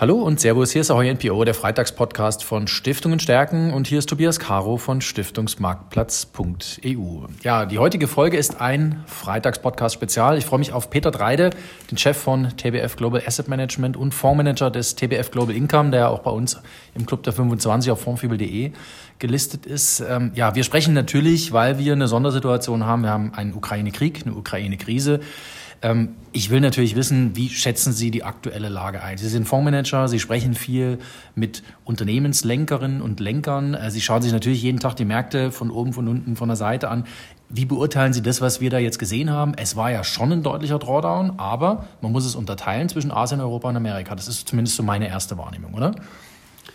Hallo und Servus, hier ist Ahoy NPO, der Freitagspodcast von Stiftungen stärken und hier ist Tobias Caro von Stiftungsmarktplatz.eu. Ja, die heutige Folge ist ein Freitagspodcast Spezial. Ich freue mich auf Peter Dreide, den Chef von TBF Global Asset Management und Fondsmanager des TBF Global Income, der auch bei uns im Club der 25 auf fondfibel.de gelistet ist. Ähm, ja, wir sprechen natürlich, weil wir eine Sondersituation haben. Wir haben einen Ukraine-Krieg, eine Ukraine-Krise. Ähm, ich will natürlich wissen, wie schätzen Sie die aktuelle Lage ein? Sie sind Fondsmanager, Sie sprechen viel mit Unternehmenslenkerinnen und Lenkern. Äh, Sie schauen sich natürlich jeden Tag die Märkte von oben, von unten, von der Seite an. Wie beurteilen Sie das, was wir da jetzt gesehen haben? Es war ja schon ein deutlicher Drawdown, aber man muss es unterteilen zwischen Asien, Europa und Amerika. Das ist zumindest so meine erste Wahrnehmung, oder?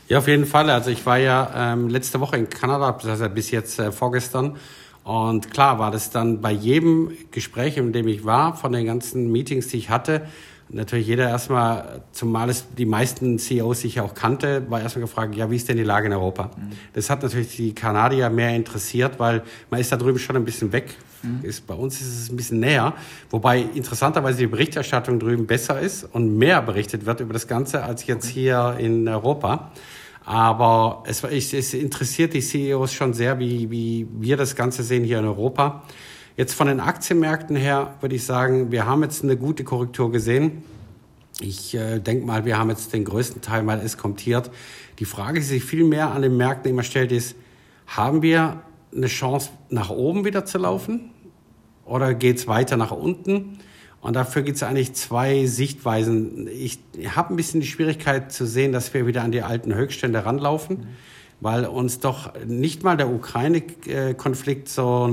Ja, auf jeden Fall. Also ich war ja ähm, letzte Woche in Kanada, also bis jetzt äh, vorgestern und klar war das dann bei jedem Gespräch, in dem ich war, von den ganzen Meetings, die ich hatte, natürlich jeder erstmal, zumal es die meisten CEOs sich auch kannte, war erstmal gefragt, ja, wie ist denn die Lage in Europa? Mhm. Das hat natürlich die Kanadier mehr interessiert, weil man ist da drüben schon ein bisschen weg. Mhm. Ist, bei uns ist es ein bisschen näher, wobei interessanterweise die Berichterstattung drüben besser ist und mehr berichtet wird über das Ganze als jetzt hier in Europa. Aber es, es interessiert die CEOs schon sehr, wie, wie wir das Ganze sehen hier in Europa. Jetzt von den Aktienmärkten her würde ich sagen, wir haben jetzt eine gute Korrektur gesehen. Ich äh, denke mal, wir haben jetzt den größten Teil mal eskontiert. Die Frage, die sich viel mehr an den Märkten immer stellt, ist, haben wir eine Chance, nach oben wieder zu laufen? Oder geht es weiter nach unten? Und dafür gibt es eigentlich zwei Sichtweisen. Ich habe ein bisschen die Schwierigkeit zu sehen, dass wir wieder an die alten Höchststände ranlaufen, mhm. weil uns doch nicht mal der Ukraine-Konflikt so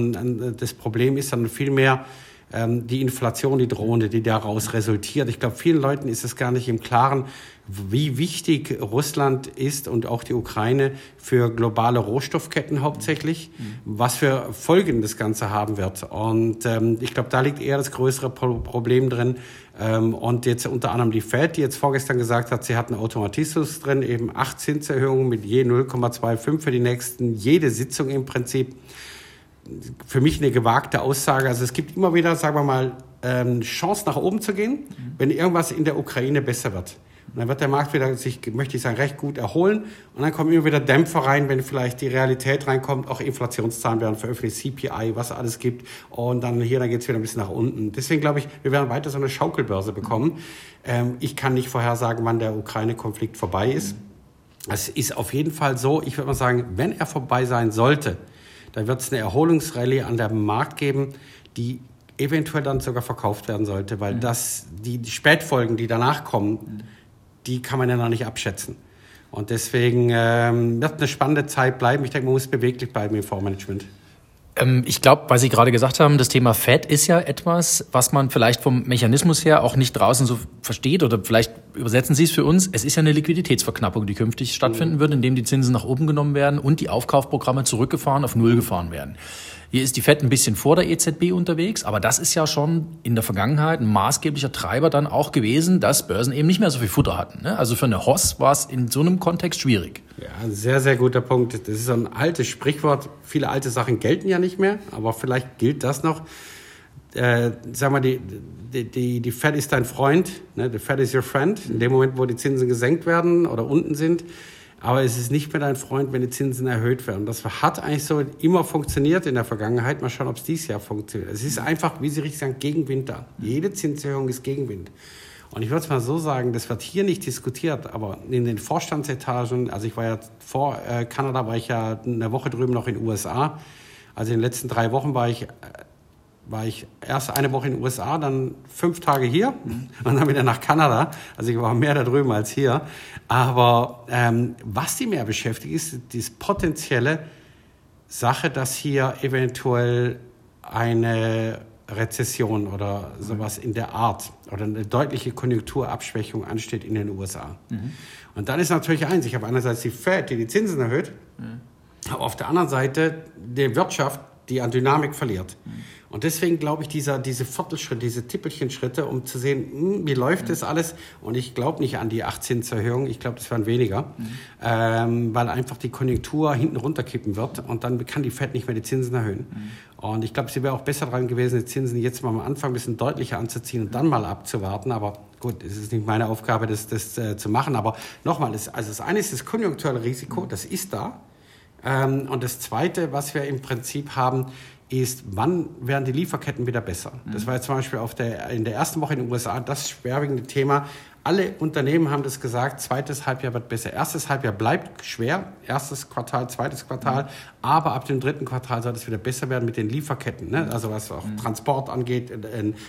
das Problem ist, sondern vielmehr ähm, die Inflation, die drohende, die daraus resultiert. Ich glaube, vielen Leuten ist es gar nicht im Klaren, wie wichtig Russland ist und auch die Ukraine für globale Rohstoffketten hauptsächlich, mhm. was für Folgen das Ganze haben wird. Und ähm, ich glaube, da liegt eher das größere Problem drin. Ähm, und jetzt unter anderem die Fed, die jetzt vorgestern gesagt hat, sie hat einen Automatismus drin, eben acht Zinserhöhungen mit je 0,25 für die nächsten, jede Sitzung im Prinzip für mich eine gewagte Aussage. Also es gibt immer wieder, sagen wir mal, ähm, Chance nach oben zu gehen, mhm. wenn irgendwas in der Ukraine besser wird. Und dann wird der Markt wieder sich, möchte ich sagen, recht gut erholen. Und dann kommen immer wieder Dämpfer rein, wenn vielleicht die Realität reinkommt. Auch Inflationszahlen werden veröffentlicht, CPI, was alles gibt. Und dann hier, dann geht es wieder ein bisschen nach unten. Deswegen glaube ich, wir werden weiter so eine Schaukelbörse bekommen. Ähm, ich kann nicht vorhersagen, wann der Ukraine-Konflikt vorbei ist. Es ist auf jeden Fall so, ich würde mal sagen, wenn er vorbei sein sollte, da wird es eine Erholungsrallye an dem Markt geben, die eventuell dann sogar verkauft werden sollte, weil mhm. das, die, die Spätfolgen, die danach kommen, mhm. die kann man ja noch nicht abschätzen. Und deswegen ähm, wird eine spannende Zeit bleiben. Ich denke, man muss beweglich bleiben im Fondsmanagement. Ähm, ich glaube, weil Sie gerade gesagt haben, das Thema Fed ist ja etwas, was man vielleicht vom Mechanismus her auch nicht draußen so versteht oder vielleicht übersetzen Sie es für uns. Es ist ja eine Liquiditätsverknappung, die künftig stattfinden mhm. wird, indem die Zinsen nach oben genommen werden und die Aufkaufprogramme zurückgefahren auf Null gefahren werden. Hier ist die FED ein bisschen vor der EZB unterwegs, aber das ist ja schon in der Vergangenheit ein maßgeblicher Treiber dann auch gewesen, dass Börsen eben nicht mehr so viel Futter hatten. Ne? Also für eine Hoss war es in so einem Kontext schwierig. Ja, ein sehr, sehr guter Punkt. Das ist ein altes Sprichwort. Viele alte Sachen gelten ja nicht mehr, aber vielleicht gilt das noch. Äh, sag mal, die, die, die, die Fed ist dein Freund, ne? the Fed is your friend. In dem Moment, wo die Zinsen gesenkt werden oder unten sind, aber es ist nicht mehr dein Freund, wenn die Zinsen erhöht werden. Das hat eigentlich so immer funktioniert in der Vergangenheit. Mal schauen, ob es dieses Jahr funktioniert. Es ist einfach, wie Sie richtig sagen, Gegenwind da. Jede Zinserhöhung ist Gegenwind. Und ich würde es mal so sagen, das wird hier nicht diskutiert, aber in den Vorstandsetagen, also ich war ja vor äh, Kanada, war ich ja eine Woche drüben noch in den USA. Also in den letzten drei Wochen war ich äh, war ich erst eine Woche in den USA, dann fünf Tage hier mhm. und dann wieder nach Kanada. Also ich war mehr da drüben als hier. Aber ähm, was die mehr beschäftigt, ist die potenzielle Sache, dass hier eventuell eine Rezession oder sowas in der Art oder eine deutliche Konjunkturabschwächung ansteht in den USA. Mhm. Und dann ist natürlich eins, ich habe einerseits die Fed, die die Zinsen erhöht, mhm. aber auf der anderen Seite die Wirtschaft, die an Dynamik verliert. Mhm. Und deswegen glaube ich, dieser, diese Viertelschritte, diese Tippelchenschritte, um zu sehen, hm, wie läuft mhm. das alles. Und ich glaube nicht an die 18 Erhöhung, ich glaube, das werden weniger, mhm. ähm, weil einfach die Konjunktur hinten runterkippen wird und dann kann die Fed nicht mehr die Zinsen erhöhen. Und ich glaube, sie wäre auch besser dran gewesen, die Zinsen jetzt mal am Anfang ein bisschen deutlicher anzuziehen und dann mal abzuwarten. Aber gut, es ist nicht meine Aufgabe, das, das äh, zu machen. Aber nochmal, also das eine ist das konjunkturelle Risiko, das ist da. Ähm, und das zweite, was wir im Prinzip haben, ist, wann werden die Lieferketten wieder besser? Das war jetzt zum Beispiel auf der, in der ersten Woche in den USA das schwerwiegende Thema. Alle Unternehmen haben das gesagt, zweites Halbjahr wird besser. Erstes Halbjahr bleibt schwer, erstes Quartal, zweites Quartal, aber ab dem dritten Quartal soll es wieder besser werden mit den Lieferketten, ne? also was auch Transport angeht,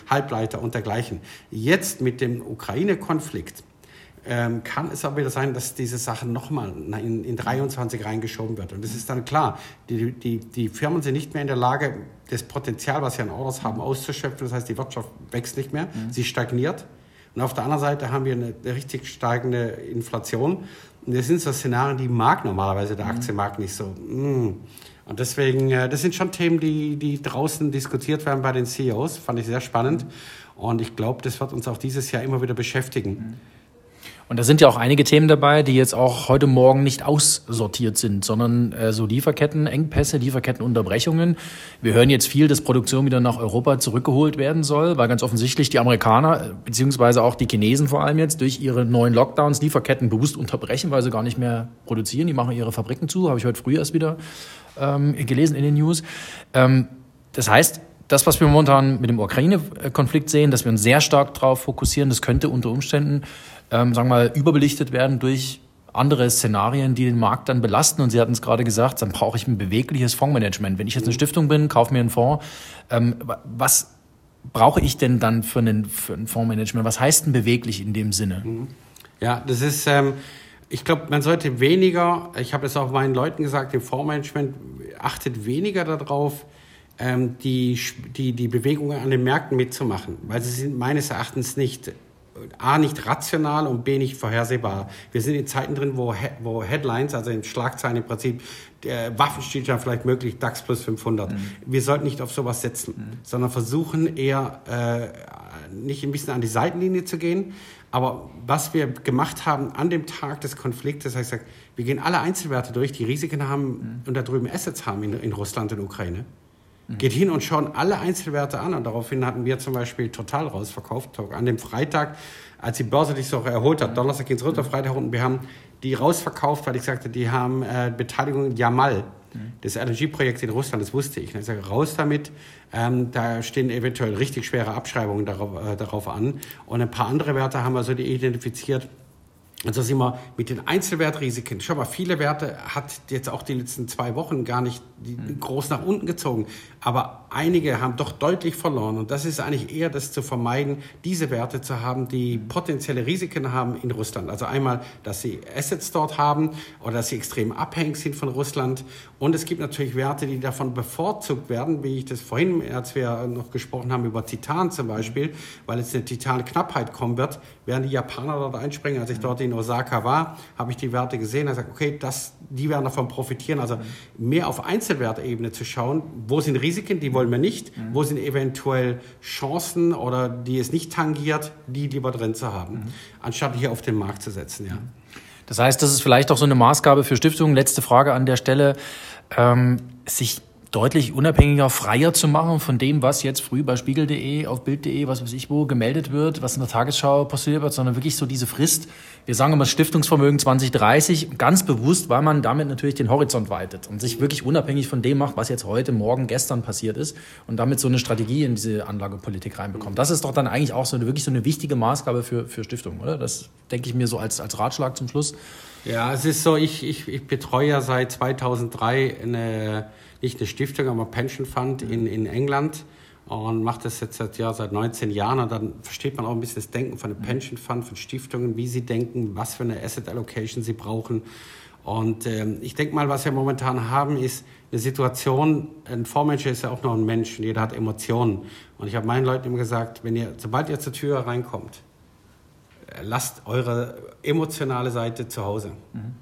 Halbleiter und dergleichen. Jetzt mit dem Ukraine-Konflikt ähm, kann es aber wieder sein, dass diese Sache nochmal in, in 23 reingeschoben wird. Und es ist dann klar, die, die, die Firmen sind nicht mehr in der Lage, das Potenzial, was sie an Orders haben, auszuschöpfen. Das heißt, die Wirtschaft wächst nicht mehr, mhm. sie stagniert. Und auf der anderen Seite haben wir eine, eine richtig steigende Inflation. Und das sind so Szenarien, die mag normalerweise der mhm. Aktienmarkt nicht so. Mm. Und deswegen, äh, das sind schon Themen, die, die draußen diskutiert werden bei den CEOs. Fand ich sehr spannend. Und ich glaube, das wird uns auch dieses Jahr immer wieder beschäftigen. Mhm. Und da sind ja auch einige Themen dabei, die jetzt auch heute Morgen nicht aussortiert sind, sondern äh, so Lieferkettenengpässe, Lieferkettenunterbrechungen. Wir hören jetzt viel, dass Produktion wieder nach Europa zurückgeholt werden soll, weil ganz offensichtlich die Amerikaner, äh, beziehungsweise auch die Chinesen vor allem jetzt, durch ihre neuen Lockdowns Lieferketten bewusst unterbrechen, weil sie gar nicht mehr produzieren. Die machen ihre Fabriken zu, habe ich heute früh erst wieder ähm, gelesen in den News. Ähm, das heißt, das, was wir momentan mit dem Ukraine-Konflikt sehen, dass wir uns sehr stark darauf fokussieren, das könnte unter Umständen ähm, sagen wir mal, überbelichtet werden durch andere Szenarien, die den Markt dann belasten. Und Sie hatten es gerade gesagt, dann brauche ich ein bewegliches Fondsmanagement. Wenn ich jetzt eine Stiftung bin, kaufe mir einen Fonds, ähm, was brauche ich denn dann für, einen, für ein Fondsmanagement? Was heißt denn beweglich in dem Sinne? Mhm. Ja, das ist, ähm, ich glaube, man sollte weniger, ich habe es auch meinen Leuten gesagt, im Fondsmanagement achtet weniger darauf, ähm, die, die, die Bewegungen an den Märkten mitzumachen, weil sie sind meines Erachtens nicht A, nicht rational und B, nicht vorhersehbar. Wir sind in Zeiten drin, wo, wo Headlines, also in Schlagzeilen im Prinzip, der Waffenstillstand vielleicht möglich, DAX plus 500. Mhm. Wir sollten nicht auf sowas setzen, mhm. sondern versuchen eher äh, nicht ein bisschen an die Seitenlinie zu gehen. Aber was wir gemacht haben an dem Tag des Konfliktes, heißt, wir gehen alle Einzelwerte durch, die Risiken haben mhm. und da drüben Assets haben in, in Russland und Ukraine. Geht hin und schauen alle Einzelwerte an. Und daraufhin hatten wir zum Beispiel total rausverkauft. An dem Freitag, als die Börse sich so erholt hat, Donnerstag ging es runter, Freitag unten, wir haben die rausverkauft, weil ich sagte, die haben äh, Beteiligung in Jamal, das LNG-Projekt in Russland, das wusste ich. Ich sage, raus damit. Ähm, da stehen eventuell richtig schwere Abschreibungen darauf, äh, darauf an. Und ein paar andere Werte haben wir so identifiziert, also sind wir mit den Einzelwertrisiken. Schau mal, viele Werte hat jetzt auch die letzten zwei Wochen gar nicht groß nach unten gezogen. Aber einige haben doch deutlich verloren. Und das ist eigentlich eher das zu vermeiden, diese Werte zu haben, die potenzielle Risiken haben in Russland. Also einmal, dass sie Assets dort haben oder dass sie extrem abhängig sind von Russland. Und es gibt natürlich Werte, die davon bevorzugt werden, wie ich das vorhin, als wir noch gesprochen haben über Titan zum Beispiel, weil jetzt eine Titanknappheit kommen wird, werden die Japaner dort einspringen. Als ich dort in Osaka war, habe ich die Werte gesehen und gesagt, okay, das, die werden davon profitieren. Also mehr auf Einzelwertebene zu schauen, wo sind Risiken, die wollen wir nicht, mhm. wo sind eventuell Chancen oder die es nicht tangiert, die lieber drin zu haben, mhm. anstatt hier auf den Markt zu setzen. Ja. Das heißt, das ist vielleicht auch so eine Maßgabe für Stiftungen. Letzte Frage an der Stelle. Ähm, sich deutlich unabhängiger, freier zu machen von dem, was jetzt früh bei spiegel.de, auf bild.de, was weiß ich wo, gemeldet wird, was in der Tagesschau passiert wird, sondern wirklich so diese Frist. Wir sagen immer Stiftungsvermögen 2030, ganz bewusst, weil man damit natürlich den Horizont weitet und sich wirklich unabhängig von dem macht, was jetzt heute, morgen, gestern passiert ist und damit so eine Strategie in diese Anlagepolitik reinbekommt. Das ist doch dann eigentlich auch so eine, wirklich so eine wichtige Maßgabe für, für Stiftungen, oder? Das denke ich mir so als, als Ratschlag zum Schluss. Ja, es ist so, ich, ich, ich betreue ja seit 2003 eine nicht eine Stiftung, aber ein Pension Fund in, in England und mache das jetzt seit, ja, seit 19 Jahren. Und dann versteht man auch ein bisschen das Denken von einem Pension Fund, von Stiftungen, wie sie denken, was für eine Asset Allocation sie brauchen. Und ähm, ich denke mal, was wir momentan haben, ist eine Situation, ein Fondsmanager ist ja auch noch ein Mensch und jeder hat Emotionen. Und ich habe meinen Leuten immer gesagt, wenn ihr, sobald ihr zur Tür reinkommt, lasst eure emotionale Seite zu Hause. Mhm.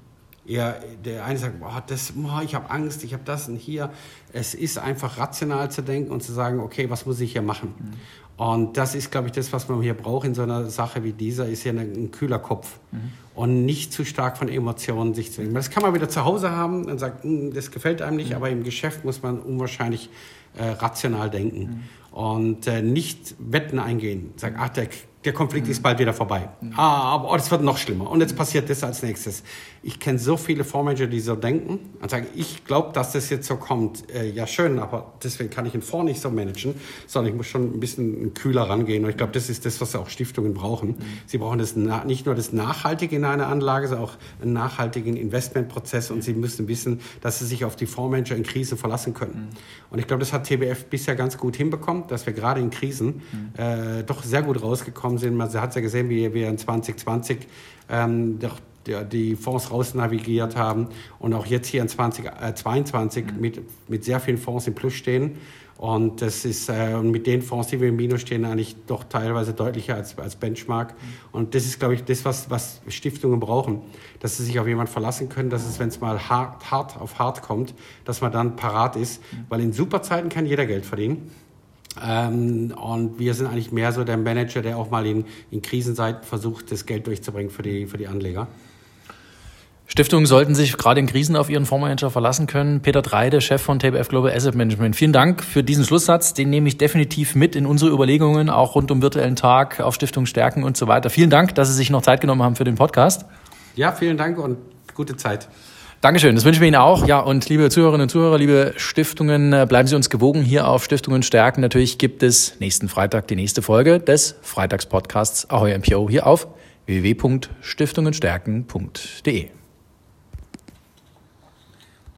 Eher der eine sagt, boah, das, boah, ich habe Angst, ich habe das und hier. Es ist einfach rational zu denken und zu sagen, okay, was muss ich hier machen? Mhm. Und das ist, glaube ich, das, was man hier braucht in so einer Sache wie dieser, ist ja ein, kühler Kopf mhm. und nicht zu stark von Emotionen sich zwingen. Das kann man wieder zu Hause haben und sagt, hm, das gefällt einem nicht, mhm. aber im Geschäft muss man unwahrscheinlich äh, rational denken mhm. und äh, nicht Wetten eingehen. Sagen, ach, der der Konflikt mhm. ist bald wieder vorbei. Mhm. Ah, aber oh, das wird noch schlimmer. Und jetzt passiert das als nächstes. Ich kenne so viele Fondsmanager, die so denken und sagen, ich glaube, dass das jetzt so kommt. Äh, ja, schön, aber deswegen kann ich einen Fonds nicht so managen, sondern ich muss schon ein bisschen kühler rangehen. Und ich glaube, das ist das, was auch Stiftungen brauchen. Mhm. Sie brauchen das nicht nur das Nachhaltige in einer Anlage, sondern auch einen nachhaltigen Investmentprozess. Und sie müssen wissen, dass sie sich auf die Fondsmanager in Krisen verlassen können. Und ich glaube, das hat TBF bisher ganz gut hinbekommen, dass wir gerade in Krisen äh, doch sehr gut rausgekommen gekommen sind. Man hat ja gesehen, wie wir in 2020 ähm, doch die Fonds rausnavigiert haben und auch jetzt hier in 2022 äh, mhm. mit, mit sehr vielen Fonds im Plus stehen. Und das ist äh, mit den Fonds, die wir im Minus stehen, eigentlich doch teilweise deutlicher als, als Benchmark. Mhm. Und das ist, glaube ich, das, was, was Stiftungen brauchen, dass sie sich auf jemanden verlassen können, dass es, wenn es mal hart, hart auf hart kommt, dass man dann parat ist. Mhm. Weil in Superzeiten kann jeder Geld verdienen. Ähm, und wir sind eigentlich mehr so der Manager, der auch mal in, in Krisenzeiten versucht, das Geld durchzubringen für die, für die Anleger. Stiftungen sollten sich gerade in Krisen auf ihren Fondsmanager verlassen können. Peter Dreide, Chef von TBF Global Asset Management. Vielen Dank für diesen Schlusssatz. Den nehme ich definitiv mit in unsere Überlegungen, auch rund um virtuellen Tag, auf Stiftung stärken und so weiter. Vielen Dank, dass Sie sich noch Zeit genommen haben für den Podcast. Ja, vielen Dank und gute Zeit. Dankeschön, das wünschen wir Ihnen auch. Ja, und liebe Zuhörerinnen und Zuhörer, liebe Stiftungen, äh, bleiben Sie uns gewogen hier auf Stiftungen stärken. Natürlich gibt es nächsten Freitag die nächste Folge des Freitagspodcasts Ahoy MPO hier auf www.stiftungenstärken.de.